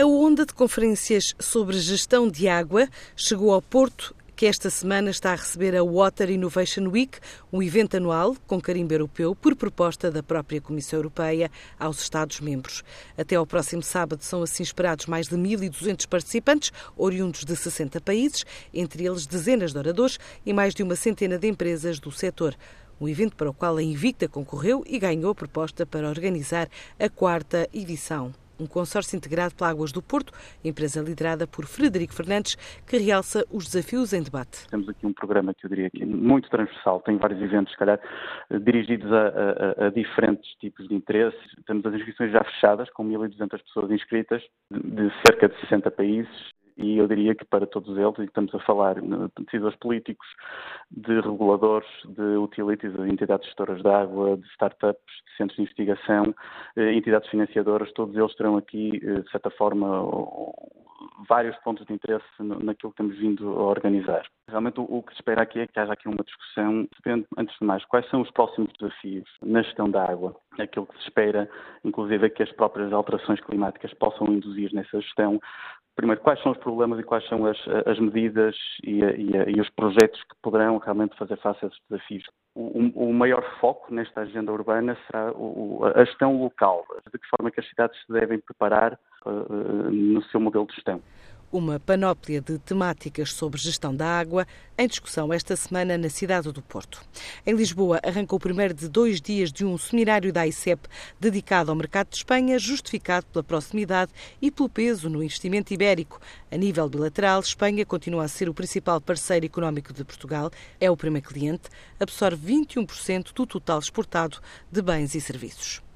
A onda de conferências sobre gestão de água chegou ao Porto que esta semana está a receber a Water Innovation Week, um evento anual com carimbo europeu por proposta da própria Comissão Europeia aos Estados-membros. Até ao próximo sábado são assim esperados mais de 1.200 participantes, oriundos de 60 países, entre eles dezenas de oradores e mais de uma centena de empresas do setor um evento para o qual a Invicta concorreu e ganhou a proposta para organizar a quarta edição um consórcio integrado pela Águas do Porto, empresa liderada por Frederico Fernandes, que realça os desafios em debate. Temos aqui um programa que eu diria que é muito transversal, tem vários eventos, se calhar, dirigidos a, a, a diferentes tipos de interesses. Temos as inscrições já fechadas, com 1.200 pessoas inscritas, de cerca de 60 países, e eu diria que para todos eles, e estamos a falar de decisores políticos, de reguladores, de utilities, de entidades gestoras de água, de startups, de centros de investigação, eh, entidades financiadoras, todos eles terão aqui, eh, de certa forma, vários pontos de interesse naquilo que temos vindo a organizar. Realmente o que se espera aqui é que haja aqui uma discussão, antes de mais, quais são os próximos desafios na gestão da água. Aquilo que se espera, inclusive, é que as próprias alterações climáticas possam induzir nessa gestão primeiro, quais são os problemas e quais são as, as medidas e, e, e, os projetos que poderão realmente fazer face a esses desafios. O, o maior foco nesta agenda urbana será o, a gestão local, de que forma que as cidades se devem preparar uh, no seu modelo de gestão uma panóplia de temáticas sobre gestão da água em discussão esta semana na cidade do Porto. Em Lisboa, arrancou o primeiro de dois dias de um seminário da ICEP dedicado ao mercado de Espanha, justificado pela proximidade e pelo peso no investimento ibérico. A nível bilateral, Espanha continua a ser o principal parceiro económico de Portugal, é o primeiro cliente, absorve 21% do total exportado de bens e serviços.